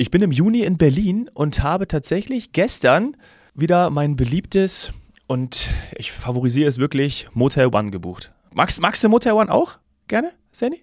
Ich bin im Juni in Berlin und habe tatsächlich gestern wieder mein beliebtes und ich favorisiere es wirklich Motel One gebucht. Magst, magst du Motel One auch gerne, Sandy?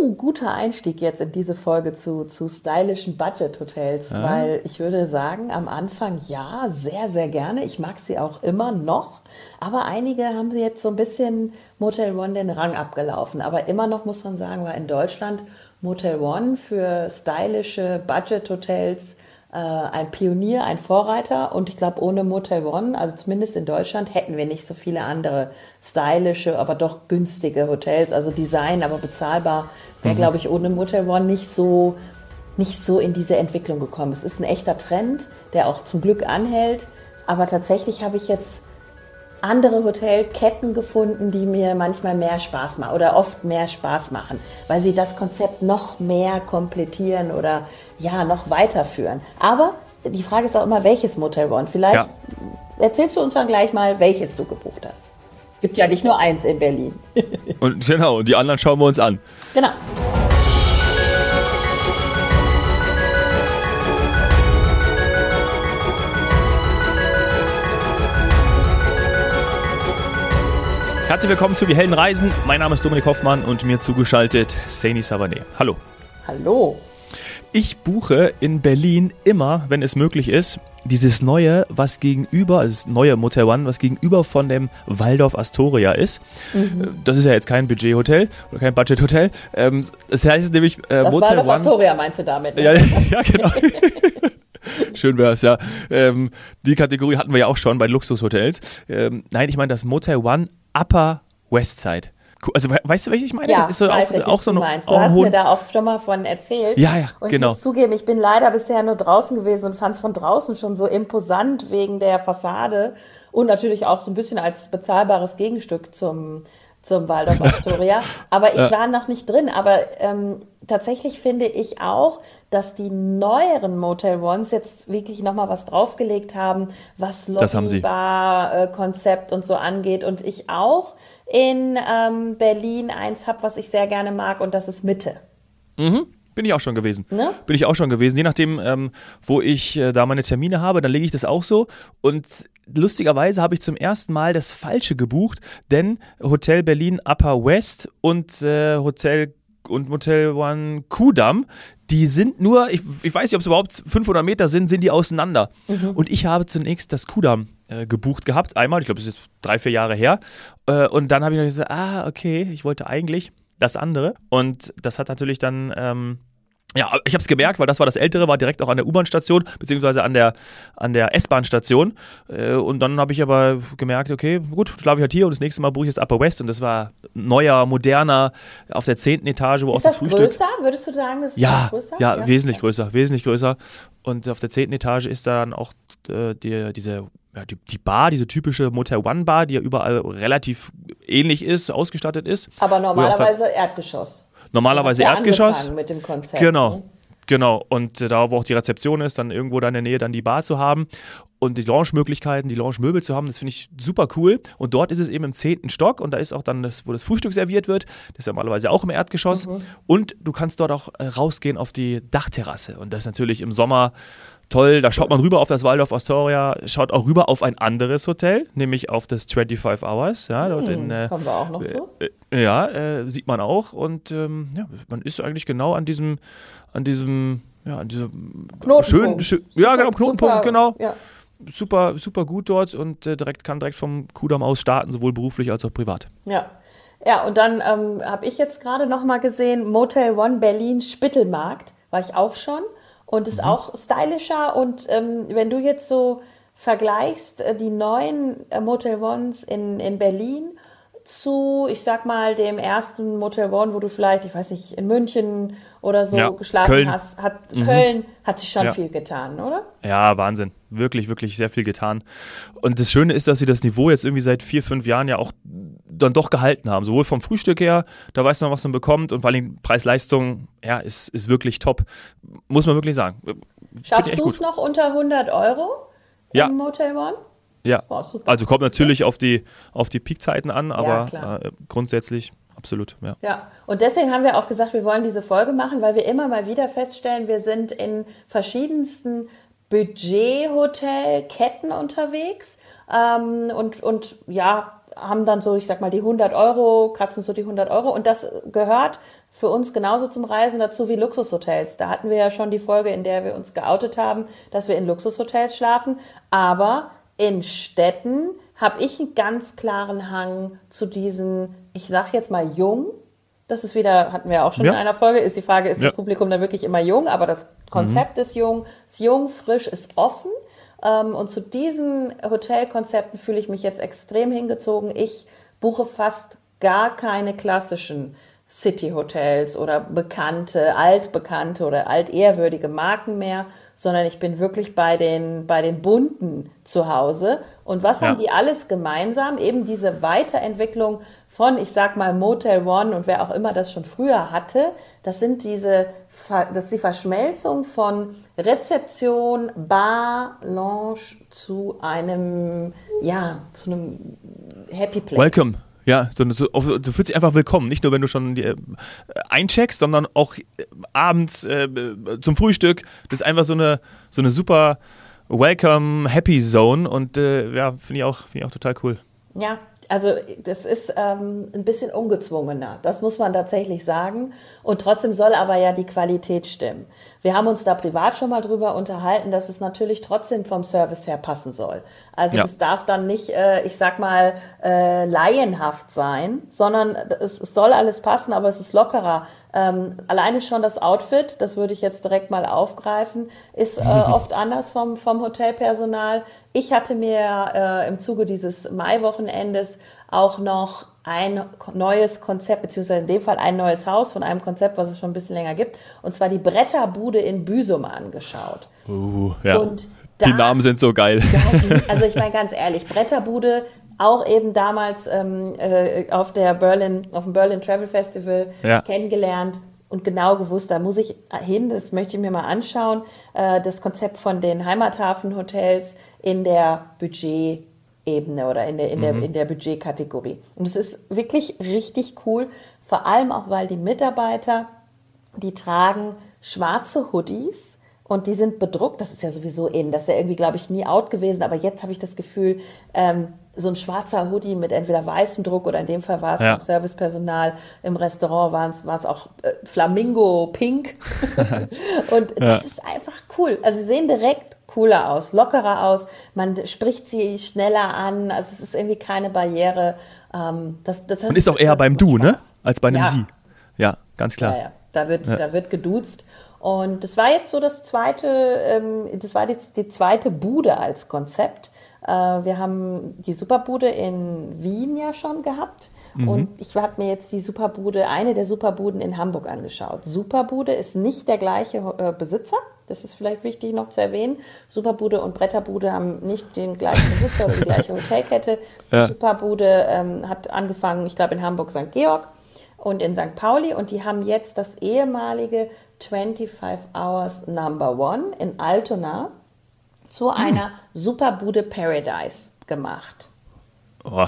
Oh, guter Einstieg jetzt in diese Folge zu, zu stylischen Budget-Hotels, Ah. weil ich würde sagen, am Anfang ja, sehr, sehr gerne. Ich mag sie auch immer noch, aber einige haben sie jetzt so ein bisschen Motel One den Rang abgelaufen. Aber immer noch muss man sagen, war in Deutschland Motel One für stylische Budget-Hotels äh, ein Pionier, ein Vorreiter. Und ich glaube, ohne Motel One, also zumindest in Deutschland, hätten wir nicht so viele andere stylische, aber doch günstige Hotels. Also Design, aber bezahlbar, wäre, glaube ich, ohne Motel One nicht so, nicht so in diese Entwicklung gekommen. Es ist ein echter Trend, der auch zum Glück anhält. Aber tatsächlich habe ich jetzt andere Hotelketten gefunden, die mir manchmal mehr Spaß machen oder oft mehr Spaß machen, weil sie das Konzept noch mehr komplettieren oder ja, noch weiterführen. Aber die Frage ist auch immer, welches Motel One? Vielleicht Ja. erzählst du uns dann gleich mal, welches du gebucht hast. Gibt ja nicht nur eins in Berlin. Und genau, die anderen schauen wir uns an. genau. Herzlich willkommen zu Wir Helden Reisen. Mein Name ist Dominik Hoffmann und mir zugeschaltet Saini Savané. Hallo. Hallo. Ich buche in Berlin immer, wenn es möglich ist, dieses neue, was gegenüber, also das neue Motel One, was gegenüber von dem Waldorf Astoria ist. Mhm. Das ist ja jetzt kein Budgethotel oder kein Budgethotel. Ähm, das heißt nämlich äh, Das Motel war doch One. Astoria, meinst du damit? Ne? Ja, ja, genau. Schön wär's, ja. Ähm, die Kategorie hatten wir ja auch schon bei Luxushotels. Ähm, nein, ich meine das Motel One Upper West Side. Also we- weißt du, welches ich meine? Ja, das ist so auch, ich, auch so du eine meinst. auch Du hast mir da auch schon mal von erzählt. Ja, ja, und genau. ich muss zugeben, ich bin leider bisher nur draußen gewesen und fand es von draußen schon so imposant wegen der Fassade und natürlich auch so ein bisschen als bezahlbares Gegenstück zum, zum Waldorf Astoria. Aber ich war noch nicht drin. Aber ähm, tatsächlich finde ich auch, dass die neueren Motel Ones jetzt wirklich nochmal was draufgelegt haben, was. Lobby-Bar-Konzept und so angeht. Und ich auch in ähm, Berlin eins habe, was ich sehr gerne mag, und das ist Mitte. Bin ich auch schon gewesen. Ne? Bin ich auch schon gewesen. Je nachdem, ähm, wo ich äh, da meine Termine habe, dann lege ich das auch so. Und lustigerweise habe ich zum ersten Mal das Falsche gebucht, denn Hotel Berlin Upper West und äh, Hotel und Motel One Kudamm, die sind nur, ich, ich weiß nicht, ob es überhaupt 500 Meter sind, sind die auseinander. Und ich habe zunächst das Kudamm äh, gebucht gehabt, einmal, ich glaube, das ist jetzt drei, vier Jahre her. Äh, und dann habe ich noch gesagt, ah, okay, ich wollte eigentlich das andere. Und das hat natürlich dann, ähm, ja, ich habe es gemerkt, weil das war das ältere, war direkt auch an der U-Bahn-Station, beziehungsweise an der, an der S-Bahn-Station. Äh, und dann habe ich aber gemerkt, okay, gut, schlafe ich halt hier und das nächste Mal buche ich das Upper West. Und das war neuer, moderner, auf der zehnten Etage, wo auch Ist das, das Frühstück. größer? Würdest du sagen, das ist Ja, größer? ja, wesentlich größer, wesentlich größer. Und auf der zehnten Etage ist dann auch äh, die, diese, ja, die, die Bar, diese typische Motel One Bar, die ja überall relativ ähnlich ist, ausgestattet ist. Aber ja auch normalerweise Erdgeschoss. Normalerweise ja Erdgeschoss. Mit dem Konzept. Genau. ne? Genau. Und äh, da, wo auch die Rezeption ist, dann irgendwo da in der Nähe dann die Bar zu haben und die Lounge-Möglichkeiten, die Lounge-Möbel zu haben, das finde ich super cool. Und dort ist es eben im zehnten Stock und da ist auch dann das, wo das Frühstück serviert wird. Das ist ja normalerweise auch im Erdgeschoss. Und du kannst dort auch äh, rausgehen auf die Dachterrasse. Und das ist natürlich im Sommer toll. Da schaut man rüber auf das Waldorf Astoria, schaut auch rüber auf ein anderes Hotel, nämlich auf das 25 Hours. Ja, dort in, äh, Kommen wir auch noch zu. äh, Ja, äh, sieht man auch. Und ähm, ja, man ist eigentlich genau an diesem, an diesem, ja, an diesem Knotenpunkt. schönen, schön, ja, Super- genau, Knotenpunkt, super, genau. Ja. Super, super gut dort und äh, direkt kann direkt vom Kudamm aus starten, sowohl beruflich als auch privat. Ja. Ja, und dann ähm, habe ich jetzt gerade noch mal gesehen, Motel One Berlin Spittelmarkt, war ich auch schon und ist auch stylischer. Und ähm, wenn du jetzt so vergleichst äh, die neuen äh, Motel Ones in, in Berlin zu, ich sag mal, dem ersten Motel One, wo du vielleicht, ich weiß nicht, in München oder so Ja, geschlafen Köln. hast, hat Köln hat sich schon Ja. viel getan, oder? Ja, Wahnsinn. Wirklich, wirklich sehr viel getan. Und das Schöne ist, dass sie das Niveau jetzt irgendwie seit vier, fünf Jahren ja auch dann doch gehalten haben. Sowohl vom Frühstück her, da weiß man, was man bekommt und vor allem Preis-Leistung, ja, ist, ist wirklich top. Muss man wirklich sagen. Schaffst du es noch unter 100 Euro Ja. im Motel One? Ja. Super. Also kommt natürlich auf die, auf die Peakzeiten an, aber klar. äh, grundsätzlich absolut. Ja. ja, und deswegen haben wir auch gesagt, wir wollen diese Folge machen, weil wir immer mal wieder feststellen, wir sind in verschiedensten Budget-Hotel-Ketten unterwegs ähm, und, und ja, haben dann so, ich sag mal, die 100 Euro, kratzen so die 100 Euro und das gehört für uns genauso zum Reisen dazu wie Luxushotels. Da hatten wir ja schon die Folge, in der wir uns geoutet haben, dass wir in Luxushotels schlafen, aber in Städten habe ich einen ganz klaren Hang zu diesen, ich sag jetzt mal jung. Das ist wieder, hatten wir auch schon ja. in einer Folge, ist die Frage, ist ja. das Publikum dann wirklich immer jung? Aber das Konzept mhm. ist jung, ist jung, frisch, ist offen. Ähm, und zu diesen Hotelkonzepten fühle ich mich jetzt extrem hingezogen. Ich buche fast gar keine klassischen City-Hotels oder bekannte, altbekannte oder altehrwürdige Marken mehr, sondern ich bin wirklich bei den, bei den bunten zu Hause. Und was ja. haben die alles gemeinsam? Eben diese Weiterentwicklung von, ich sag mal, Motel One und wer auch immer das schon früher hatte. Das sind diese, das ist die Verschmelzung von Rezeption, Bar, Lounge zu einem, ja, zu einem Happy Place. Welcome. Ja, so, so, du fühlst dich einfach willkommen. Nicht nur, wenn du schon äh, eincheckst, sondern auch äh, abends äh, zum Frühstück. Das ist einfach so eine, so eine super Welcome, Happy Zone. Und äh, ja, finde ich, auch, find ich auch total cool. Ja, also das ist ähm, ein bisschen ungezwungener, das muss man tatsächlich sagen. Und trotzdem soll aber ja die Qualität stimmen. Wir haben uns da privat schon mal drüber unterhalten, dass es natürlich trotzdem vom Service her passen soll. Also ja. das darf dann nicht, äh, ich sag mal, äh, laienhaft sein, sondern es, es soll alles passen, aber es ist lockerer. Ähm, alleine schon das Outfit, das würde ich jetzt direkt mal aufgreifen, ist äh, oft anders vom, vom Hotelpersonal. Ich hatte mir äh, im Zuge dieses Maiwochenendes auch noch ein neues Konzept, beziehungsweise in dem Fall ein neues Haus von einem Konzept, was es schon ein bisschen länger gibt, und zwar die Bretterbude in Büsum angeschaut. Uh, ja. Und die Namen sind so geil. Also ich meine ganz ehrlich, Bretterbude, auch eben damals ähm, äh, auf der Berlin, auf dem Berlin Travel Festival ja. kennengelernt und genau gewusst, da muss ich hin, das möchte ich mir mal anschauen, äh, das Konzept von den Heimathafenhotels in der Budgetebene oder in der, in, der, mhm. in der Budgetkategorie. Und es ist wirklich richtig cool, vor allem auch, weil die Mitarbeiter, die tragen schwarze Hoodies und die sind bedruckt. Das ist ja sowieso in, das ist ja irgendwie, glaube ich, nie out gewesen, aber jetzt habe ich das Gefühl, ähm, so ein schwarzer Hoodie mit entweder weißem Druck oder in dem Fall war es ja. Servicepersonal im Restaurant war es, war es auch äh, Flamingo Pink. und ja. das ist einfach cool. Also sie sehen direkt cooler aus, lockerer aus, man spricht sie schneller an, also es ist irgendwie keine Barriere. Ähm, das, das man ist auch eher beim Du, ne? Spaß. ne? Als bei einem ja. Sie. Ja, ganz klar. Ja, ja. Da, wird, da wird geduzt. Und das war jetzt so das zweite, ähm, das war jetzt die zweite Bude als Konzept. Äh, wir haben die Superbude in Wien ja schon gehabt. Mhm. Und ich habe mir jetzt die Superbude, eine der Superbuden in Hamburg angeschaut. Superbude ist nicht der gleiche äh, Besitzer. Das ist vielleicht wichtig noch zu erwähnen. Superbude und Bretterbude haben nicht den gleichen Besitzer oder die gleiche Hotelkette. Ja. Superbude ähm, hat angefangen, ich glaube, in Hamburg St. Georg und in St. Pauli und die haben jetzt das ehemalige 25 Hours Number One in Altona zu hm. einer Superbude Paradise gemacht. Oh.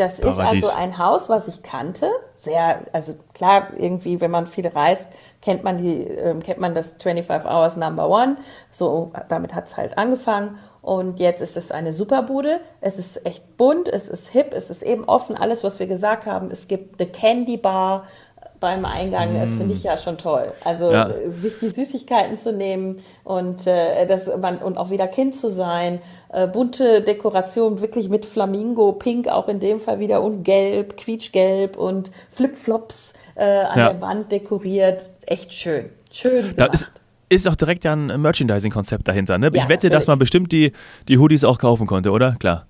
Das Paradies. ist also ein Haus, was ich kannte. Sehr, also klar, irgendwie, wenn man viel reist, kennt man die, äh, kennt man das 25 Hours Number One. So, damit hat es halt angefangen. Und jetzt ist es eine Superbude. Es ist echt bunt, es ist hip, es ist eben offen, alles, was wir gesagt haben. Es gibt The Candy Bar, beim Eingang, das finde ich mm. ja schon toll. Also ja. sich die Süßigkeiten zu nehmen und, äh, das, man, und auch wieder Kind zu sein. Äh, bunte Dekoration, wirklich mit Flamingo, Pink auch in dem Fall wieder und Gelb, Quietschgelb und Flipflops äh, an ja. der Wand dekoriert. Echt schön. Schön. Da ist, auch direkt ja ein Merchandising-Konzept dahinter. Ne? Ja, ich wette, natürlich. dass man bestimmt die, die Hoodies auch kaufen konnte, oder? Klar.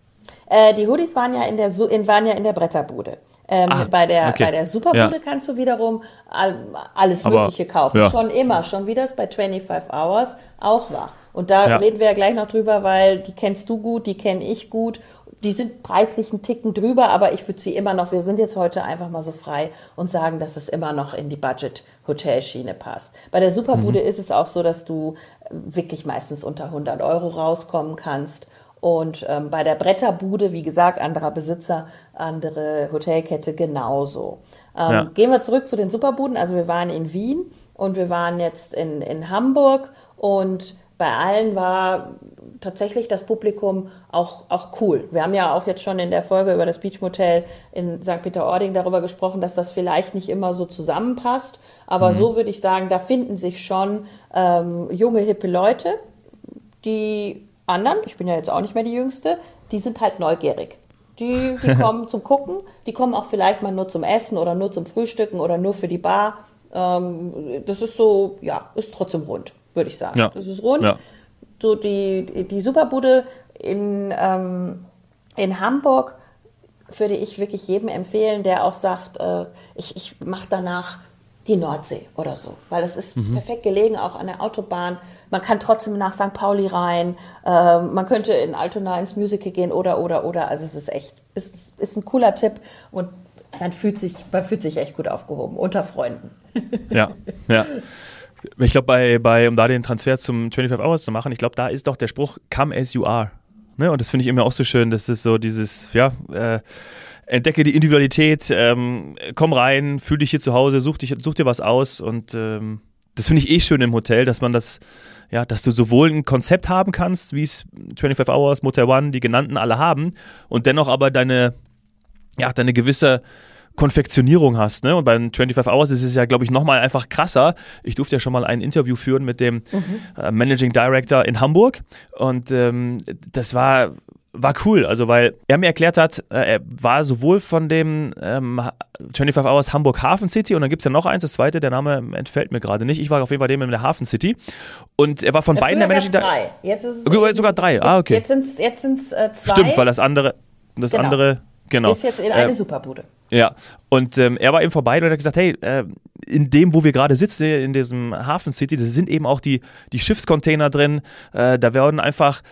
Äh, die Hoodies waren ja in der, in, waren ja in der Bretterbude. Ähm, ah, bei, der, okay. bei der Superbude ja. kannst du wiederum alles Aber, Mögliche kaufen. Ja. Schon immer, schon wie das bei 25 Hours auch war. Und da ja. reden wir ja gleich noch drüber, weil die kennst du gut, die kenne ich gut. Die sind preislich einen Ticken drüber, aber ich würde sie immer noch, wir sind jetzt heute einfach mal so frei und sagen, dass es immer noch in die Budget-Hotelschiene passt. Bei der Superbude mhm. ist es auch so, dass du wirklich meistens unter 100 Euro rauskommen kannst Und ähm, bei der Bretterbude, wie gesagt, anderer Besitzer, andere Hotelkette genauso. Ähm, ja. Gehen wir zurück zu den Superbuden. Also wir waren in Wien und wir waren jetzt in, in Hamburg und bei allen war tatsächlich das Publikum auch, auch cool. Wir haben ja auch jetzt schon in der Folge über das Beach Motel in St. Peter-Ording darüber gesprochen, dass das vielleicht nicht immer so zusammenpasst. Aber mhm. so würde ich sagen, da finden sich schon ähm, junge, hippe Leute. Die anderen, ich bin ja jetzt auch nicht mehr die Jüngste, die sind halt neugierig. Die, die kommen zum Gucken, die kommen auch vielleicht mal nur zum Essen oder nur zum Frühstücken oder nur für die Bar. Ähm, das ist so, ja, ist trotzdem rund würde ich sagen. Ja. Das ist rund. Ja. So die, die Superbude in, ähm, in Hamburg würde ich wirklich jedem empfehlen, der auch sagt, äh, ich, ich mache danach die Nordsee oder so, weil das ist mhm. perfekt gelegen, auch an der Autobahn. Man kann trotzdem nach St. Pauli rein, äh, man könnte in Altona ins Musical gehen oder, oder, oder. Also es ist echt, ist, ist ein cooler Tipp und man fühlt sich, man fühlt sich echt gut aufgehoben, unter Freunden. Ja, ja. Ich glaube, bei, bei, um da den Transfer zum 25 Hours zu machen, ich glaube, da ist doch der Spruch, come as you are. Ne? Und das finde ich immer auch so schön, das ist so dieses, ja, äh, entdecke die Individualität, ähm, komm rein, fühl dich hier zu Hause, such, dich, such dir was aus und ähm, das finde ich eh schön im Hotel, dass man das, ja, dass du sowohl ein Konzept haben kannst, wie es 25 Hours, Motel One, die genannten alle haben und dennoch aber deine, ja, deine gewisse Konfektionierung hast. Ne? Und beim 25 Hours ist es ja, glaube ich, nochmal einfach krasser. Ich durfte ja schon mal ein Interview führen mit dem mhm. äh, Managing Director in Hamburg und ähm, das war war cool, also weil er mir erklärt hat, äh, er war sowohl von dem ähm, 25 Hours Hamburg Hafen City und dann gibt es ja noch eins, das zweite, der Name entfällt mir gerade nicht. Ich war auf jeden Fall dem in der Hafen City und er war von ja, beiden der Managing Director. Jetzt ist es sogar drei, ah okay. Jetzt sind es jetzt sind's, äh, zwei. Stimmt, weil das andere, das genau. andere, genau. Ist jetzt in eine äh, Superbude. Ja, und ähm, er war eben vorbei und hat gesagt, hey, äh, in dem, wo wir gerade sitzen, in diesem Hafen City, da sind eben auch die, die Schiffscontainer drin. Äh, da werden einfach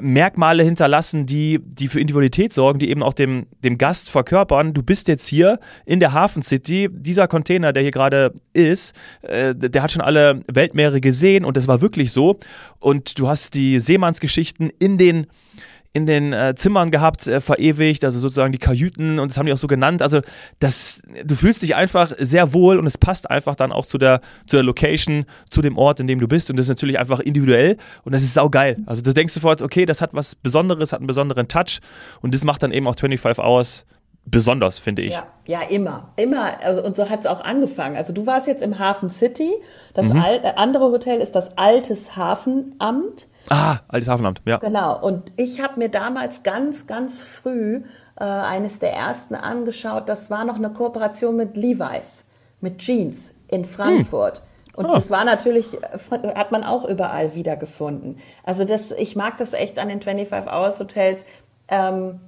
Merkmale hinterlassen, die, die für Individualität sorgen, die eben auch dem, dem Gast verkörpern. Du bist jetzt hier in der Hafen City. Dieser Container, der hier gerade ist, äh, der hat schon alle Weltmeere gesehen und das war wirklich so. Und du hast die Seemannsgeschichten in den in den äh, Zimmern gehabt, äh, verewigt, also sozusagen die Kajüten und das haben die auch so genannt. Also das, du fühlst dich einfach sehr wohl und es passt einfach dann auch zu der, zu der Location, zu dem Ort, in dem du bist und das ist natürlich einfach individuell und das ist saugeil. Also du denkst sofort, okay, das hat was Besonderes, hat einen besonderen Touch und das macht dann eben auch 25 Hours besonders, finde ich. Ja, ja, immer. Immer. Also, und so hat es auch angefangen. Also du warst jetzt im Hafen City. Das mhm. andere Hotel ist das Altes Hafenamt. Ah, Altes Hafenamt, ja. Genau. Und ich habe mir damals ganz, ganz früh äh, eines der ersten angeschaut. Das war noch eine Kooperation mit Levi's, mit Jeans in Frankfurt. Hm. Und oh. das war natürlich, äh, hat man auch überall wiedergefunden. Also das, ich mag das echt an den 25 Hours Hotels. Ähm,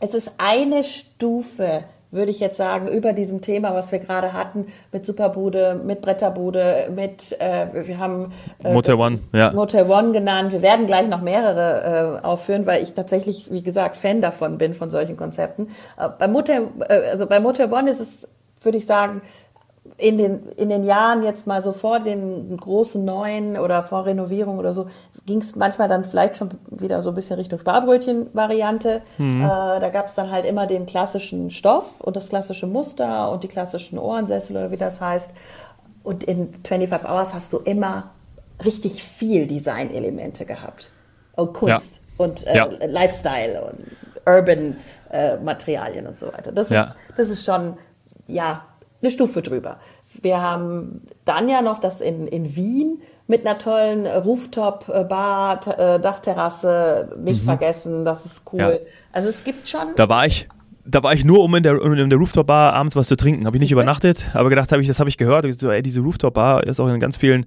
es ist eine Stufe würde ich jetzt sagen, über diesem Thema, was wir gerade hatten, mit Superbude, mit Bretterbude, mit, äh, wir haben äh, Motel One, ja. Motel One genannt. Wir werden gleich noch mehrere äh, aufführen, weil ich tatsächlich, wie gesagt, Fan davon bin, von solchen Konzepten. Äh, bei Motel, äh, also bei Motel One ist es, würde ich sagen, in den, in den Jahren jetzt mal so vor den großen neuen oder vor Renovierung oder so, ging es manchmal dann vielleicht schon wieder so ein bisschen Richtung Sparbrötchen-Variante. Mhm. Äh, da gab es dann halt immer den klassischen Stoff und das klassische Muster und die klassischen Ohrensessel oder wie das heißt. Und in 25 Hours hast du immer richtig viel Designelemente gehabt. Und Kunst ja. und äh, ja. Lifestyle und Urban äh, Materialien und so weiter. Das, ja. ist, das ist schon, ja, eine Stufe drüber. Wir haben dann ja noch das in, in Wien mit einer tollen Rooftop-Bar, äh, Dachterrasse, nicht mhm. vergessen, das ist cool. Ja. Also es gibt schon. Da war ich, da war ich nur, um in der, in der Rooftop-Bar abends was zu trinken. Habe ich nicht übernachtet, aber gedacht habe ich, das habe ich gehört. Ich so, ey, diese Rooftop-Bar ist auch in ganz vielen,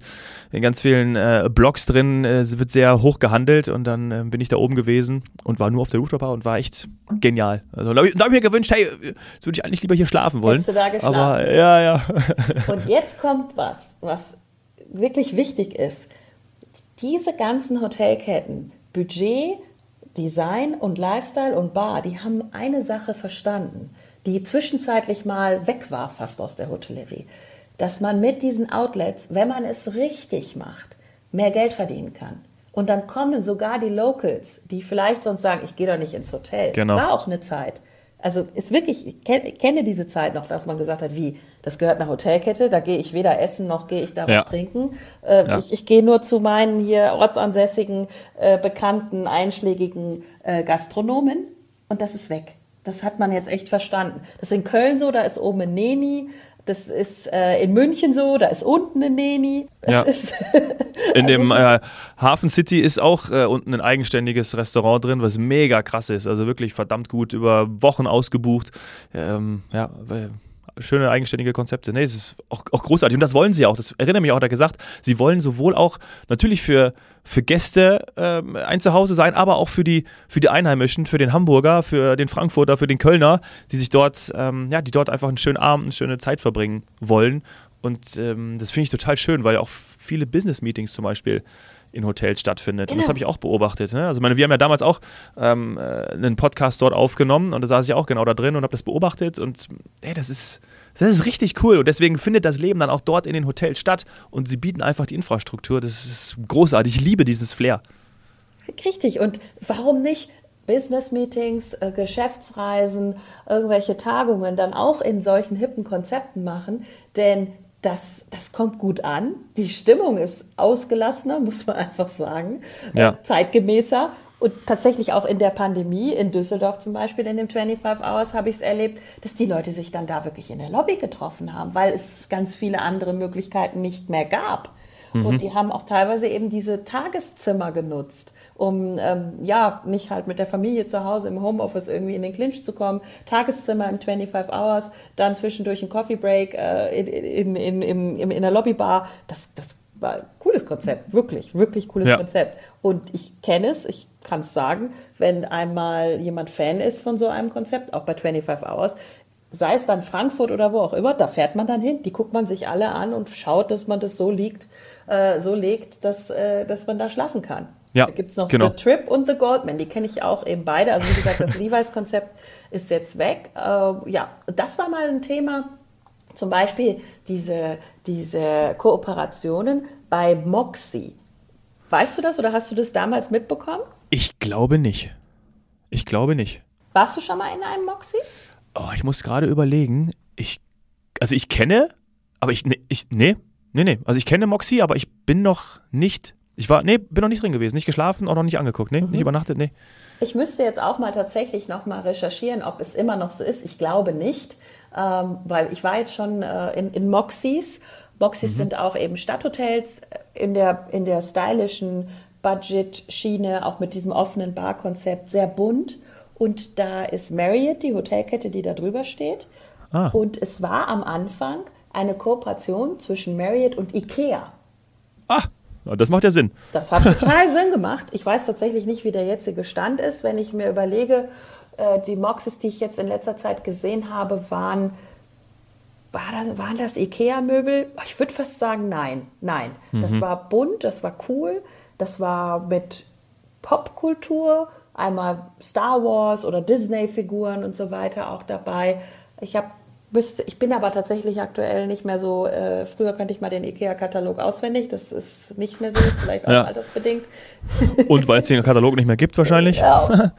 in ganz vielen äh, Blogs drin. Es wird sehr hoch gehandelt und dann äh, bin ich da oben gewesen und war nur auf der Rooftop-Bar und war echt genial. Also da habe ich, hab ich, mir gewünscht, hey, würde ich eigentlich lieber hier schlafen wollen. Hättest du da geschlafen? Aber ja, ja. und jetzt kommt was, was wirklich wichtig ist. Diese ganzen Hotelketten, Budget, Design und Lifestyle und Bar, die haben eine Sache verstanden, die zwischenzeitlich mal weg war fast aus der Hotellerie, dass man mit diesen Outlets, wenn man es richtig macht, mehr Geld verdienen kann. Und dann kommen sogar die Locals, die vielleicht sonst sagen, ich gehe doch nicht ins Hotel. Genau. War auch eine Zeit. Also ist wirklich, ich kenne diese Zeit noch, dass man gesagt hat, wie, das gehört einer Hotelkette, da gehe ich weder essen noch gehe ich da Ja. was trinken. Äh, Ja. Ich, ich gehe nur zu meinen hier ortsansässigen, äh, bekannten, einschlägigen äh, Gastronomen und das ist weg. Das hat man jetzt echt verstanden. Das ist in Köln so, da ist oben ein Neni. Das ist äh, in München so, da ist unten ein Neni. Ja. ist, In dem Also äh, Hafen City ist auch äh, unten ein eigenständiges Restaurant drin, was mega krass ist. Also wirklich verdammt gut, über Wochen ausgebucht. Ähm, ja, schöne eigenständige Konzepte. Nee, es ist auch, auch großartig. Und das wollen sie auch. Das erinnert mich auch, er gesagt, sie wollen sowohl auch natürlich für, für Gäste ähm, ein Zuhause sein, aber auch für die, für die Einheimischen, für den Hamburger, für den Frankfurter, für den Kölner, die sich dort, ähm, ja, die dort einfach einen schönen Abend, eine schöne Zeit verbringen wollen. Und ähm, das finde ich total schön, weil auch viele Business-Meetings zum Beispiel in Hotels stattfindet. Und das Genau. habe ich auch beobachtet. Ne? Also meine, wir haben ja damals auch ähm, äh, einen Podcast dort aufgenommen und da saß ich auch genau da drin und habe das beobachtet und ey, das ist das ist richtig cool und deswegen findet das Leben dann auch dort in den Hotels statt und sie bieten einfach die Infrastruktur. Das ist großartig. Ich liebe dieses Flair. Richtig. Und warum nicht Business-Meetings, äh, Geschäftsreisen, irgendwelche Tagungen dann auch in solchen hippen Konzepten machen? Denn das, das kommt gut an. Die Stimmung ist ausgelassener, muss man einfach sagen, Ja. äh, zeitgemäßer. Und tatsächlich auch in der Pandemie, in Düsseldorf zum Beispiel, in dem 25 Hours habe ich es erlebt, dass die Leute sich dann da wirklich in der Lobby getroffen haben, weil es ganz viele andere Möglichkeiten nicht mehr gab. Und die haben auch teilweise eben diese Tageszimmer genutzt, um ähm, ja nicht halt mit der Familie zu Hause im Homeoffice irgendwie in den Clinch zu kommen. Tageszimmer im 25 Hours, dann zwischendurch ein Coffee Break äh, in, in, in, in, in, in der Lobbybar. Das, das war ein cooles Konzept, wirklich, wirklich cooles Ja. Konzept. Und ich kenne es, ich kann es sagen, wenn einmal jemand Fan ist von so einem Konzept, auch bei 25 Hours, sei es dann Frankfurt oder wo auch immer, da fährt man dann hin, die guckt man sich alle an und schaut, dass man das so liegt, äh, so legt, dass, äh, dass man da schlafen kann. Ja, da gibt es noch genau. The Trip und The Goldman, die kenne ich auch eben beide. Also wie gesagt, das Levi's-Konzept ist jetzt weg. Äh, ja, das war mal ein Thema, zum Beispiel diese, diese Kooperationen bei Moxie. Weißt du das oder hast du das damals mitbekommen? Ich glaube nicht. Ich glaube nicht. Warst du schon mal in einem Moxie? Oh, ich muss gerade überlegen. Ich, also ich kenne, aber ich, ich, nee, nee, nee. Also ich kenne Moxie, aber ich bin noch nicht, ich war, nee, bin noch nicht drin gewesen, nicht geschlafen, auch noch nicht angeguckt, nee, nicht übernachtet, nee. Ich müsste jetzt auch mal tatsächlich noch mal recherchieren, ob es immer noch so ist. Ich glaube nicht, ähm, weil ich war jetzt schon äh, in, in Moxies. Moxies sind auch eben Stadthotels in der, in der stylischen Budget-Schiene, auch mit diesem offenen Barkonzept, sehr bunt. Und da ist Marriott, die Hotelkette, die da drüber steht. Ah. Und es war am Anfang eine Kooperation zwischen Marriott und Ikea. Ah, das macht ja Sinn. Das hat total Sinn gemacht. Ich weiß tatsächlich nicht, wie der jetzige Stand ist. Wenn ich mir überlege, äh, die Moxes, die ich jetzt in letzter Zeit gesehen habe, waren, war das, waren das Ikea-Möbel? Ich würde fast sagen, nein, nein. Das war bunt, das war cool, das war mit Popkultur, einmal Star Wars oder Disney-Figuren und so weiter auch dabei. Ich habe Müsste, ich bin aber tatsächlich aktuell nicht mehr so, äh, früher kannte ich mal den IKEA-Katalog auswendig, das ist nicht mehr so, ist vielleicht auch Ja. altersbedingt. Und weil es den Katalog nicht mehr gibt wahrscheinlich. Ja.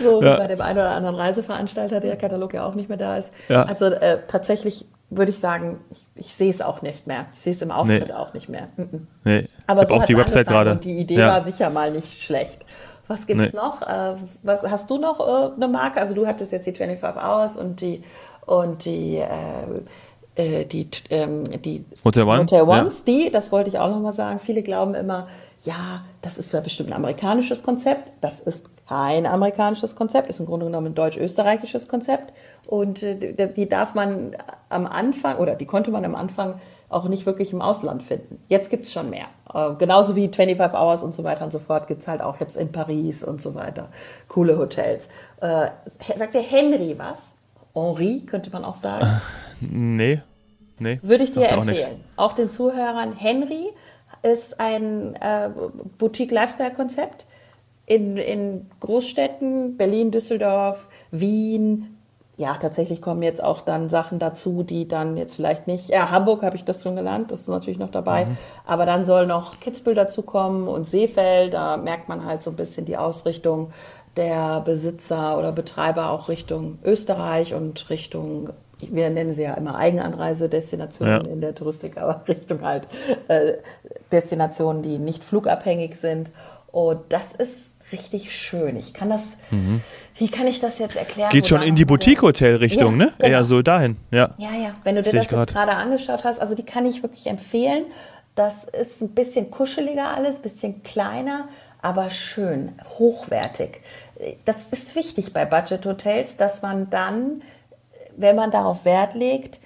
so wie Ja. bei dem einen oder anderen Reiseveranstalter, der Katalog ja auch nicht mehr da ist. Ja. Also äh, tatsächlich würde ich sagen, ich, ich sehe es auch nicht mehr. Ich sehe es im Auftritt Nee. auch nicht mehr. Mhm. Nee, Aber ich so auch die Website gerade. Und die Idee ja. war sicher mal nicht schlecht. Was gibt es Nee. noch? Äh, was, hast du noch äh, eine Marke? Also du hattest jetzt die 25 Hours und die und die äh, äh, die, ähm, die Hotel One? Hotel Ja. Ones, die, das wollte ich auch nochmal sagen, viele glauben immer, ja, das ist ja bestimmt ein amerikanisches Konzept. Das ist kein amerikanisches Konzept, ist im Grunde genommen ein deutsch-österreichisches Konzept. Und äh, die darf man am Anfang, oder die konnte man am Anfang auch nicht wirklich im Ausland finden. Jetzt gibt es schon mehr. Äh, genauso wie 25 Hours und so weiter und so fort gibt es halt auch jetzt in Paris und so weiter. Coole Hotels. Äh, sagt der Henry was? Henri könnte man auch sagen. Nee, nee. Würde ich dir auch empfehlen. nichts. Auch, den Zuhörern. Henry ist ein äh, Boutique-Lifestyle-Konzept in, in Großstädten, Berlin, Düsseldorf, Wien, ja, tatsächlich kommen jetzt auch dann Sachen dazu, die dann jetzt vielleicht nicht, ja, Hamburg habe ich das schon genannt, das ist natürlich noch dabei, mhm. aber dann soll noch Kitzbühel dazu kommen und Seefeld, da merkt man halt so ein bisschen die Ausrichtung der Besitzer oder Betreiber auch Richtung Österreich und Richtung wir nennen sie ja immer Eigenanreisedestinationen ja. in der Touristik, aber Richtung halt äh, Destinationen, die nicht flugabhängig sind. Und das ist richtig schön. Ich kann das, mhm. wie kann ich das jetzt erklären? Geht schon in die Boutique-Hotel-Richtung, ja, ne? Genau. Eher so dahin, ja. Ja, ja. Wenn du dir das jetzt gerade angeschaut hast, also die kann ich wirklich empfehlen. Das ist ein bisschen kuscheliger alles, ein bisschen kleiner, aber schön, hochwertig. Das ist wichtig bei Budget-Hotels, dass man dann, wenn man darauf Wert legt,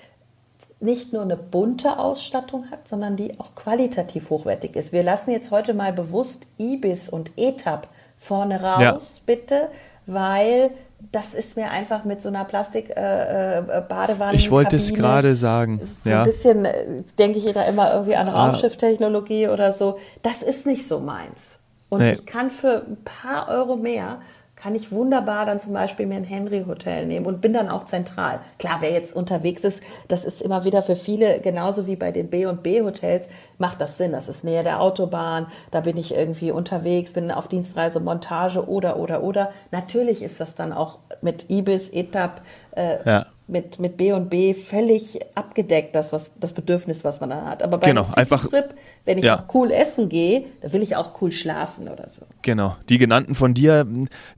nicht nur eine bunte Ausstattung hat, sondern die auch qualitativ hochwertig ist. Wir lassen jetzt heute mal bewusst Ibis und Etap vorne raus, ja. bitte, weil das ist mir einfach mit so einer Plastik-Badewanne. Äh, äh ich wollte es gerade sagen. So ja. ein bisschen, äh, denke ich da immer irgendwie an ah. Raumschifftechnologie oder so. Das ist nicht so meins. Und nee. ich kann für ein paar Euro mehr kann ich wunderbar dann zum Beispiel mir ein Henry Hotel nehmen und bin dann auch zentral. Klar, wer jetzt unterwegs ist, das ist immer wieder für viele, genauso wie bei den B&B Hotels, macht das Sinn. Das ist näher der Autobahn, da bin ich irgendwie unterwegs, bin auf Dienstreise, Montage oder, oder, oder. Natürlich ist das dann auch mit Ibis, Etap, äh, ja mit, mit B und B völlig abgedeckt, das, was, das Bedürfnis, was man da hat. Aber bei genau, einem einfach, Trip, wenn ich ja. auch cool essen gehe, da will ich auch cool schlafen oder so. Genau, die genannten von dir,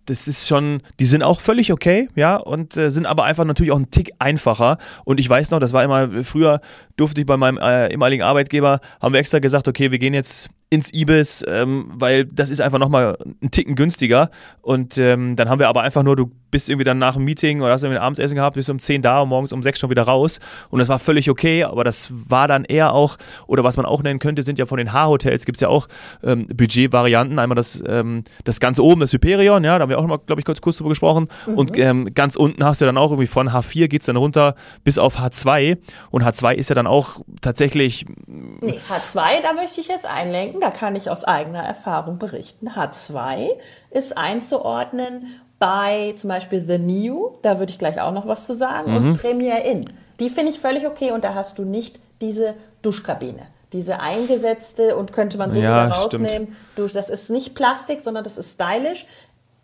das ist schon, die sind auch völlig okay, ja, und äh, sind aber einfach natürlich auch ein Tick einfacher. Und ich weiß noch, das war immer, früher durfte ich bei meinem äh, ehemaligen Arbeitgeber, haben wir extra gesagt, okay, wir gehen jetzt ins Ibis, ähm, weil das ist einfach nochmal ein Ticken günstiger. Und ähm, dann haben wir aber einfach nur, du bist irgendwie dann nach dem Meeting oder hast irgendwie ein Abendessen gehabt, bist um 10 da und morgens um 6 schon wieder raus. Und das war völlig okay, aber das war dann eher auch, oder was man auch nennen könnte, sind ja von den H-Hotels, gibt es ja auch ähm, Budgetvarianten. Einmal das, ähm, das ganz oben, das Hyperion, ja, da haben wir auch noch, glaube ich, kurz, kurz drüber gesprochen. Mhm. Und ähm, ganz unten hast du dann auch irgendwie von H4 geht es dann runter bis auf H2. Und H2 ist ja dann auch tatsächlich. Nee, H2, da möchte ich jetzt einlenken da kann ich aus eigener Erfahrung berichten. H2 ist einzuordnen bei zum Beispiel The New, da würde ich gleich auch noch was zu sagen, mhm. und Premier Inn. Die finde ich völlig okay und da hast du nicht diese Duschkabine. Diese eingesetzte und könnte man so ja, wieder rausnehmen. Durch, das ist nicht Plastik, sondern das ist stylisch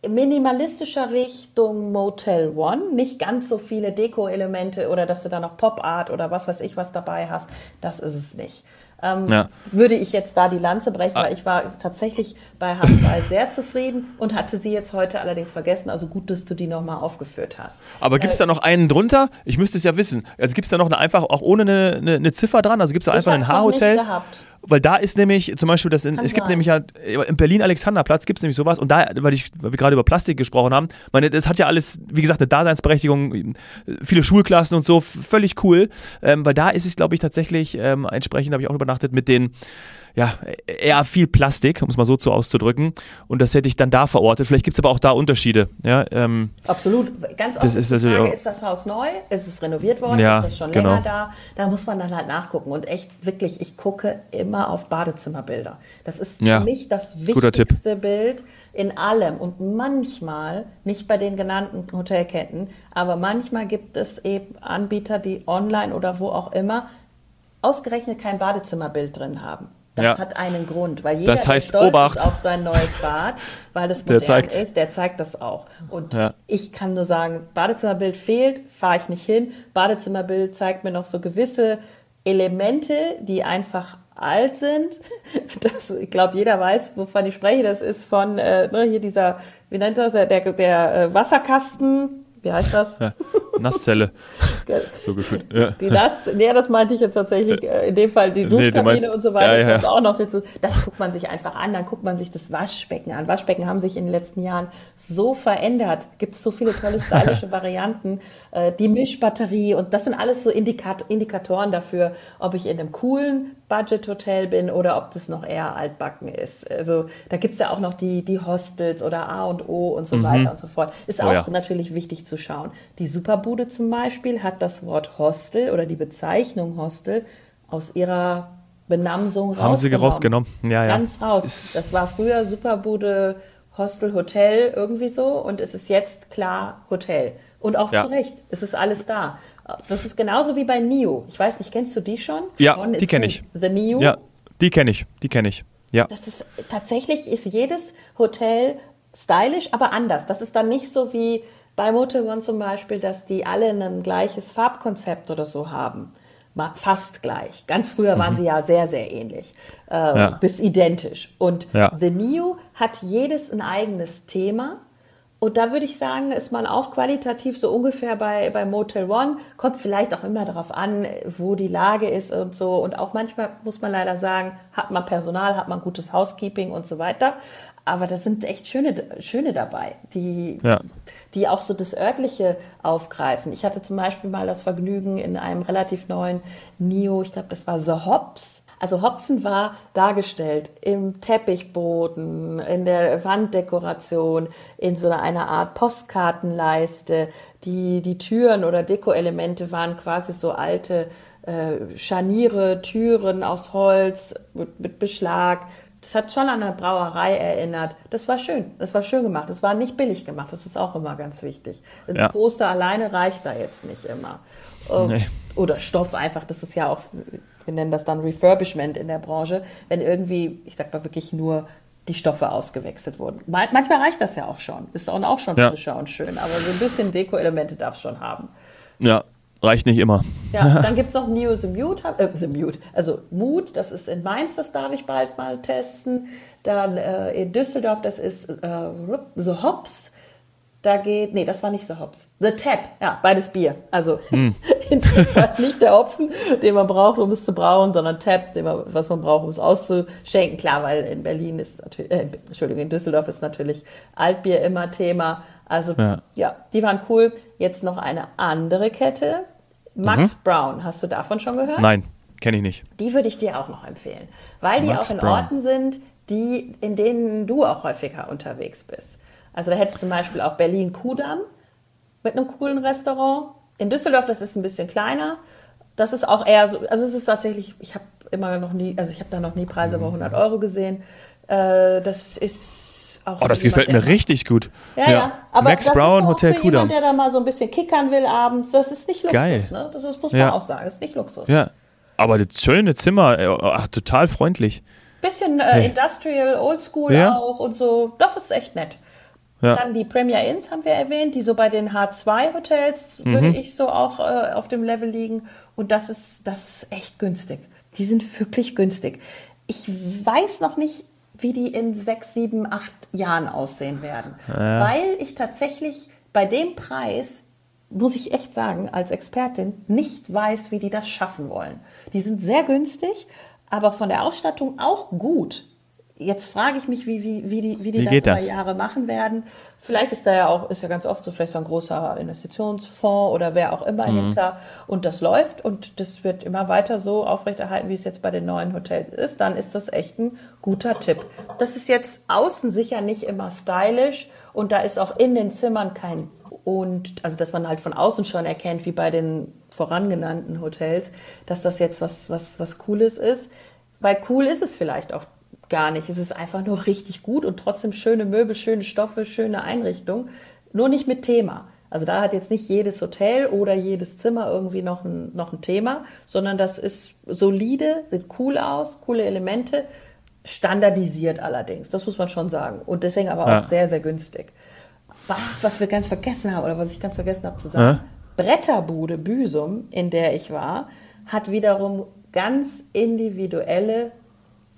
minimalistischer Richtung Motel One, nicht ganz so viele Deko-Elemente oder dass du da noch Pop Art oder was weiß ich was dabei hast, das ist es nicht ähm, ja. würde ich jetzt da die Lanze brechen, weil ah. ich war tatsächlich bei H2 sehr zufrieden und hatte sie jetzt heute allerdings vergessen. Also gut, dass du die nochmal aufgeführt hast. Aber gibt es äh, da noch einen drunter? Ich müsste es ja wissen. Also gibt es da noch eine, einfach auch ohne eine, eine, eine Ziffer dran? Also gibt es da einfach ein H-Hotel? gehabt. Weil da ist nämlich zum Beispiel, das in, es gibt nämlich ja, im Berlin-Alexanderplatz gibt es nämlich sowas und da, weil, ich, weil wir gerade über Plastik gesprochen haben, meine, das hat ja alles, wie gesagt, eine Daseinsberechtigung, viele Schulklassen und so, völlig cool, ähm, weil da ist es, glaube ich, tatsächlich, ähm, entsprechend habe ich auch übernachtet mit den ja, eher viel Plastik, um es mal so zu auszudrücken. Und das hätte ich dann da verortet. Vielleicht gibt es aber auch da Unterschiede. Ja, ähm, Absolut. Ganz oft das ist, die Frage, ist das Haus neu? Ist es renoviert worden? Ja, ist das schon genau. länger da? Da muss man dann halt nachgucken. Und echt, wirklich, ich gucke immer auf Badezimmerbilder. Das ist ja, für mich das wichtigste Bild in allem. Und manchmal, nicht bei den genannten Hotelketten, aber manchmal gibt es eben Anbieter, die online oder wo auch immer ausgerechnet kein Badezimmerbild drin haben. Das ja. hat einen Grund, weil jeder das heißt, stolz Obacht. ist auf sein neues Bad, weil es modern ist, der zeigt das auch. Und ja. ich kann nur sagen, Badezimmerbild fehlt, fahre ich nicht hin. Badezimmerbild zeigt mir noch so gewisse Elemente, die einfach alt sind. Das, ich glaube, jeder weiß, wovon ich spreche. Das ist von äh, ne, hier dieser, wie nennt das, der, der, der äh, Wasserkasten, wie heißt das? Ja, Nasszelle. so gefühlt. Ja. Die Nass, nee, das meinte ich jetzt tatsächlich, äh, in dem Fall die Duschkabine nee, und so weiter. Ja, ja. auch noch dazu. Das guckt man sich einfach an, dann guckt man sich das Waschbecken an. Waschbecken haben sich in den letzten Jahren so verändert. Gibt es so viele tolle stylische Varianten. Äh, die Mischbatterie und das sind alles so Indikat Indikatoren dafür, ob ich in einem coolen Budget-Hotel bin oder ob das noch eher altbacken ist. Also da gibt es ja auch noch die, die Hostels oder A und O und so mhm. weiter und so fort. Ist oh, auch ja. natürlich wichtig zu schauen. Die Superbude zum Beispiel hat das Wort Hostel oder die Bezeichnung Hostel aus ihrer Benamsung Haben sie rausgenommen. Ja, ja. Ganz raus. Das, war früher Superbude, Hostel, Hotel irgendwie so und es ist jetzt klar Hotel. Und auch ja. zu Recht. Es ist alles da. Das ist genauso wie bei Nio. Ich weiß nicht, kennst du die schon? Ja, schon die kenne ich. The Nio? Ja, die kenne ich. Die kenne ich. Ja. Das ist tatsächlich ist jedes Hotel stylisch, aber anders. Das ist dann nicht so wie bei Motel One zum Beispiel, dass die alle ein gleiches Farbkonzept oder so haben. Fast gleich. Ganz früher waren mhm. sie ja sehr, sehr ähnlich. Äh, ja. Bis identisch. Und ja. The Neo hat jedes ein eigenes Thema und da würde ich sagen, ist man auch qualitativ so ungefähr bei, bei Motel One. Kommt vielleicht auch immer darauf an, wo die Lage ist und so. Und auch manchmal muss man leider sagen, hat man Personal, hat man gutes Housekeeping und so weiter. Aber da sind echt schöne, schöne dabei, die, ja. die auch so das Örtliche aufgreifen. Ich hatte zum Beispiel mal das Vergnügen in einem relativ neuen Nio, ich glaube, das war The Hops. Also Hopfen war dargestellt im Teppichboden, in der Wanddekoration, in so einer Art Postkartenleiste. Die, die Türen oder Dekoelemente waren quasi so alte äh, Scharniere, Türen aus Holz mit, mit Beschlag das hat schon an eine Brauerei erinnert. Das war schön. Das war schön gemacht. Das war nicht billig gemacht. Das ist auch immer ganz wichtig. Ein ja. Poster alleine reicht da jetzt nicht immer. Nee. Oder Stoff einfach. Das ist ja auch, wir nennen das dann Refurbishment in der Branche, wenn irgendwie, ich sag mal wirklich nur die Stoffe ausgewechselt wurden. Manchmal reicht das ja auch schon. Ist auch schon ja. frischer und schön. Aber so ein bisschen Deko-Elemente darf es schon haben. Ja, Reicht nicht immer. Ja, dann gibt es noch Neo the Mute, äh, the Mute, also Mut, das ist in Mainz, das darf ich bald mal testen. Dann äh, in Düsseldorf, das ist äh, The Hops. Da geht, nee, das war nicht The Hops. The Tap, ja, beides Bier. Also hm. nicht der Hopfen, den man braucht, um es zu brauen, sondern Tap, den man, was man braucht, um es auszuschenken. Klar, weil in Berlin ist natürlich, äh, Entschuldigung, in Düsseldorf ist natürlich Altbier immer Thema. Also ja. ja. die waren cool. Jetzt noch eine andere Kette. Max mhm. Brown, hast du davon schon gehört? Nein, kenne ich nicht. Die würde ich dir auch noch empfehlen, weil Max die auch in Brown. Orten sind, die, in denen du auch häufiger unterwegs bist. Also da hättest du zum Beispiel auch Berlin Kudamm mit einem coolen Restaurant. In Düsseldorf, das ist ein bisschen kleiner. Das ist auch eher so, also es ist tatsächlich, ich habe immer noch nie, also ich habe da noch nie Preise über 100 Euro gesehen. Äh, das ist auch oh, das gefällt mir richtig gut. Ja, ja. ja. Aber Max das Brown, ist Hotel für Jemand, der da mal so ein bisschen kickern will abends, das ist nicht Luxus. Geil. Ne? Das ist, muss man ja. auch sagen. Das ist nicht Luxus. Ja. Aber das schöne Zimmer, äh, ach, total freundlich. Bisschen äh, hey. Industrial, Oldschool ja. auch und so. Doch, ist echt nett. Ja. Dann die Premier Inns haben wir erwähnt, die so bei den H2-Hotels, mhm. würde ich so auch äh, auf dem Level liegen. Und das ist, das ist echt günstig. Die sind wirklich günstig. Ich weiß noch nicht, wie die in sechs, sieben, acht Jahren aussehen werden. Ja. Weil ich tatsächlich bei dem Preis, muss ich echt sagen, als Expertin nicht weiß, wie die das schaffen wollen. Die sind sehr günstig, aber von der Ausstattung auch gut. Jetzt frage ich mich, wie, wie, wie die, wie die wie das über Jahre machen werden. Vielleicht ist da ja auch, ist ja ganz oft so, vielleicht so ein großer Investitionsfonds oder wer auch immer mhm. hinter und das läuft und das wird immer weiter so aufrechterhalten, wie es jetzt bei den neuen Hotels ist, dann ist das echt ein guter Tipp. Das ist jetzt außen sicher nicht immer stylisch und da ist auch in den Zimmern kein und also dass man halt von außen schon erkennt, wie bei den vorangenannten Hotels, dass das jetzt was, was, was Cooles ist. Weil cool ist es vielleicht auch gar nicht. Es ist einfach nur richtig gut und trotzdem schöne Möbel, schöne Stoffe, schöne Einrichtung. Nur nicht mit Thema. Also da hat jetzt nicht jedes Hotel oder jedes Zimmer irgendwie noch ein, noch ein Thema, sondern das ist solide, sieht cool aus, coole Elemente, standardisiert allerdings. Das muss man schon sagen. Und deswegen aber auch ja. sehr, sehr günstig. Was wir ganz vergessen haben oder was ich ganz vergessen habe zu sagen. Ja. Bretterbude Büsum, in der ich war, hat wiederum ganz individuelle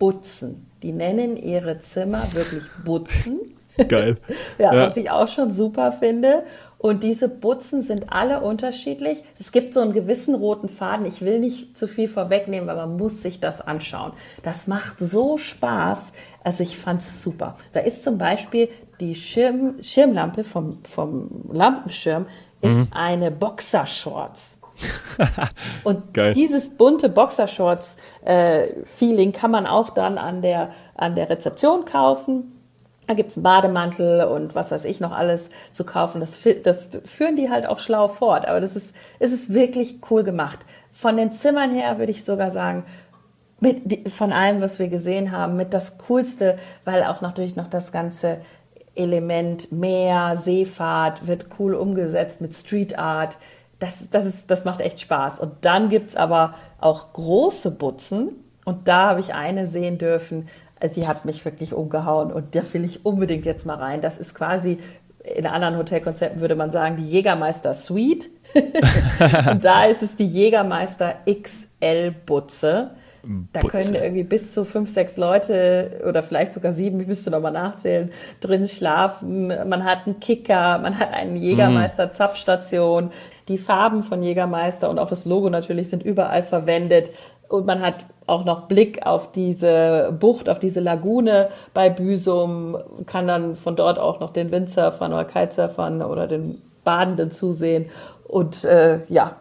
Butzen. Die nennen ihre Zimmer wirklich Butzen. Geil. ja, ja, was ich auch schon super finde. Und diese Butzen sind alle unterschiedlich. Es gibt so einen gewissen roten Faden. Ich will nicht zu viel vorwegnehmen, aber man muss sich das anschauen. Das macht so Spaß. Also ich fand es super. Da ist zum Beispiel die Schirm, Schirmlampe vom, vom Lampenschirm ist mhm. eine Boxershorts. und Geil. dieses bunte Boxershorts-Feeling äh, kann man auch dann an der, an der Rezeption kaufen. Da gibt es einen Bademantel und was weiß ich noch alles zu kaufen. Das, das führen die halt auch schlau fort. Aber das ist, es ist wirklich cool gemacht. Von den Zimmern her würde ich sogar sagen, mit, von allem, was wir gesehen haben, mit das Coolste, weil auch natürlich noch das ganze Element Meer, Seefahrt, wird cool umgesetzt mit Street Art. Das, das, ist, das macht echt Spaß. Und dann gibt es aber auch große Butzen. Und da habe ich eine sehen dürfen, die hat mich wirklich umgehauen und da will ich unbedingt jetzt mal rein. Das ist quasi, in anderen Hotelkonzepten würde man sagen, die Jägermeister Suite. und da ist es die Jägermeister XL Butze. Da Butze. können irgendwie bis zu fünf, sechs Leute oder vielleicht sogar sieben, ich müsste nochmal nachzählen, drin schlafen. Man hat einen Kicker, man hat einen Jägermeister-Zapfstation. Die Farben von Jägermeister und auch das Logo natürlich sind überall verwendet. Und man hat auch noch Blick auf diese Bucht, auf diese Lagune bei Büsum, kann dann von dort auch noch den Windsurfern oder Kitesurfern oder den Badenden zusehen. Und äh, ja,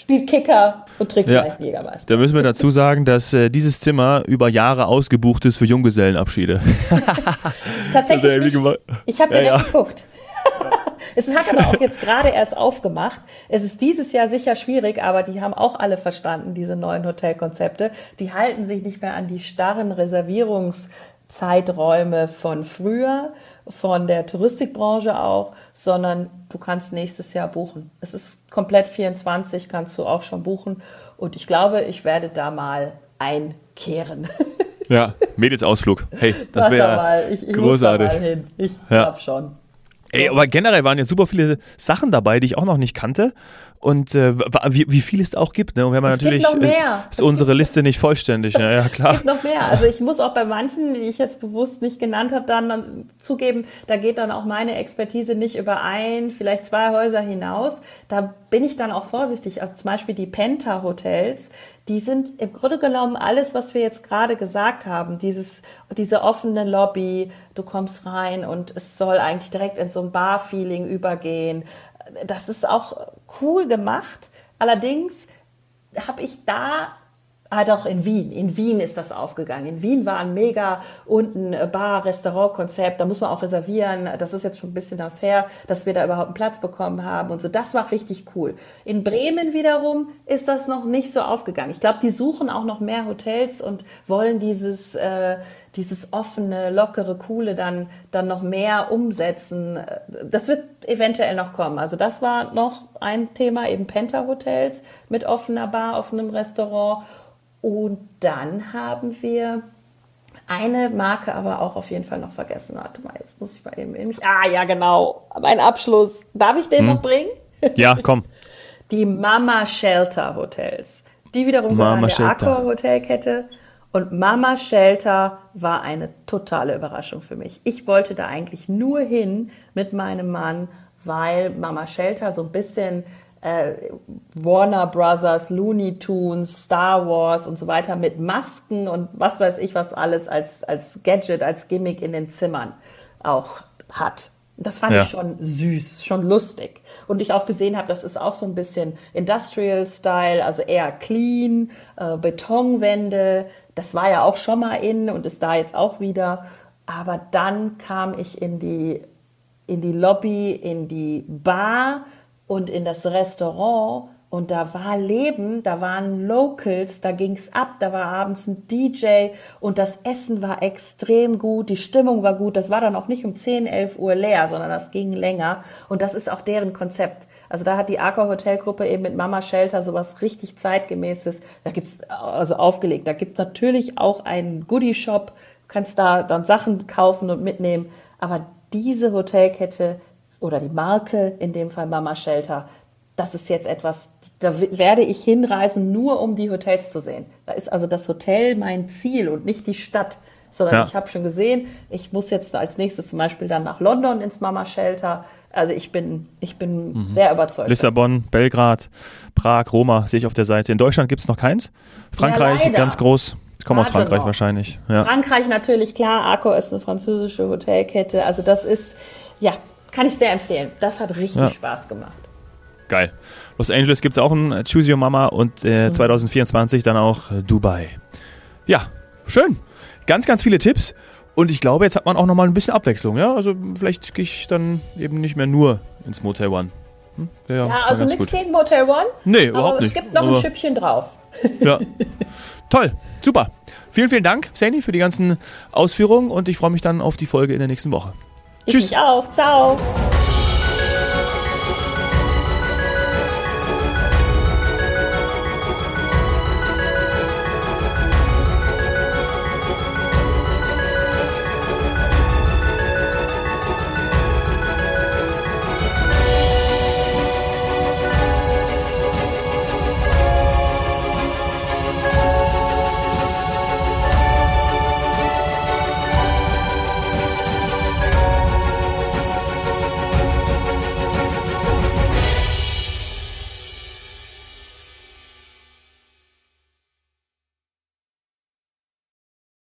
spielt Kicker und trinkt ja. vielleicht Jägermeister. Da müssen wir dazu sagen, dass äh, dieses Zimmer über Jahre ausgebucht ist für Junggesellenabschiede. Tatsächlich. Ich habe ja, ja. geguckt. es hat aber auch jetzt gerade erst aufgemacht. Es ist dieses Jahr sicher schwierig, aber die haben auch alle verstanden, diese neuen Hotelkonzepte. Die halten sich nicht mehr an die starren Reservierungszeiträume von früher, von der Touristikbranche auch, sondern du kannst nächstes Jahr buchen. Es ist komplett 24, kannst du auch schon buchen. Und ich glaube, ich werde da mal einkehren. Ja, Mädelsausflug. Hey, das wäre ich, ich großartig. Muss da mal hin. Ich ja. glaube schon. Ey, aber generell waren ja super viele Sachen dabei, die ich auch noch nicht kannte. Und äh, wie, wie viel es auch gibt. Ne? Und wenn man es natürlich gibt noch mehr. ist unsere Liste nicht vollständig. Ne? Ja, klar. Es gibt noch mehr. Also ich muss auch bei manchen, die ich jetzt bewusst nicht genannt habe, dann, dann zugeben, da geht dann auch meine Expertise nicht über ein, vielleicht zwei Häuser hinaus. Da bin ich dann auch vorsichtig. Also zum Beispiel die Penta Hotels, die sind im Grunde genommen alles, was wir jetzt gerade gesagt haben. Dieses, diese offene Lobby, du kommst rein und es soll eigentlich direkt in so ein Bar-Feeling übergehen das ist auch cool gemacht. Allerdings habe ich da Ah, doch, in Wien. In Wien ist das aufgegangen. In Wien war ein mega unten Bar, Restaurant-Konzept. Da muss man auch reservieren. Das ist jetzt schon ein bisschen das her, dass wir da überhaupt einen Platz bekommen haben und so. Das war richtig cool. In Bremen wiederum ist das noch nicht so aufgegangen. Ich glaube, die suchen auch noch mehr Hotels und wollen dieses, äh, dieses offene, lockere, coole dann, dann noch mehr umsetzen. Das wird eventuell noch kommen. Also das war noch ein Thema, eben Penta-Hotels mit offener Bar, offenem Restaurant und dann haben wir eine Marke aber auch auf jeden Fall noch vergessen. Warte mal, jetzt muss ich mal eben mich. Ah, ja, genau. Mein Abschluss. Darf ich den hm. noch bringen? Ja, komm. Die Mama Shelter Hotels. Die wiederum Mama der Accor Hotelkette. Und Mama Shelter war eine totale Überraschung für mich. Ich wollte da eigentlich nur hin mit meinem Mann, weil Mama Shelter so ein bisschen äh, Warner Brothers, Looney Tunes, Star Wars und so weiter mit Masken und was weiß ich was alles als, als Gadget, als Gimmick in den Zimmern auch hat. Das fand ja. ich schon süß, schon lustig. Und ich auch gesehen habe, das ist auch so ein bisschen Industrial Style, also eher clean, äh, Betonwände. Das war ja auch schon mal in und ist da jetzt auch wieder. Aber dann kam ich in die, in die Lobby, in die Bar und in das Restaurant und da war Leben, da waren Locals, da ging's ab, da war abends ein DJ und das Essen war extrem gut, die Stimmung war gut. Das war dann auch nicht um 10, 11 Uhr leer, sondern das ging länger und das ist auch deren Konzept. Also da hat die Accor Hotelgruppe eben mit Mama Shelter sowas richtig zeitgemäßes, da gibt's also aufgelegt. Da gibt's natürlich auch einen Goodie Shop, kannst da dann Sachen kaufen und mitnehmen, aber diese Hotelkette oder die Marke, in dem Fall Mama Shelter, das ist jetzt etwas, da werde ich hinreisen, nur um die Hotels zu sehen. Da ist also das Hotel mein Ziel und nicht die Stadt, sondern ja. ich habe schon gesehen, ich muss jetzt als nächstes zum Beispiel dann nach London ins Mama Shelter. Also ich bin, ich bin mhm. sehr überzeugt. Lissabon, Belgrad, Prag, Roma sehe ich auf der Seite. In Deutschland gibt es noch keins. Frankreich, ja, ganz groß. Ich komme aus Frankreich noch. wahrscheinlich. Ja. Frankreich natürlich, klar. Arco ist eine französische Hotelkette. Also das ist, ja, kann ich sehr empfehlen. Das hat richtig ja. Spaß gemacht. Geil. Los Angeles gibt es auch ein Choose Your Mama und äh, mhm. 2024 dann auch äh, Dubai. Ja, schön. Ganz, ganz viele Tipps. Und ich glaube, jetzt hat man auch nochmal ein bisschen Abwechslung. Ja? Also vielleicht gehe ich dann eben nicht mehr nur ins Motel One. Hm? Ja, ja also nichts gegen Motel One. Nee, überhaupt nicht. Es gibt noch aber ein Schüppchen drauf. Ja. Toll, super. Vielen, vielen Dank, Sandy, für die ganzen Ausführungen und ich freue mich dann auf die Folge in der nächsten Woche. Ich Tschüss. auch. Ciao.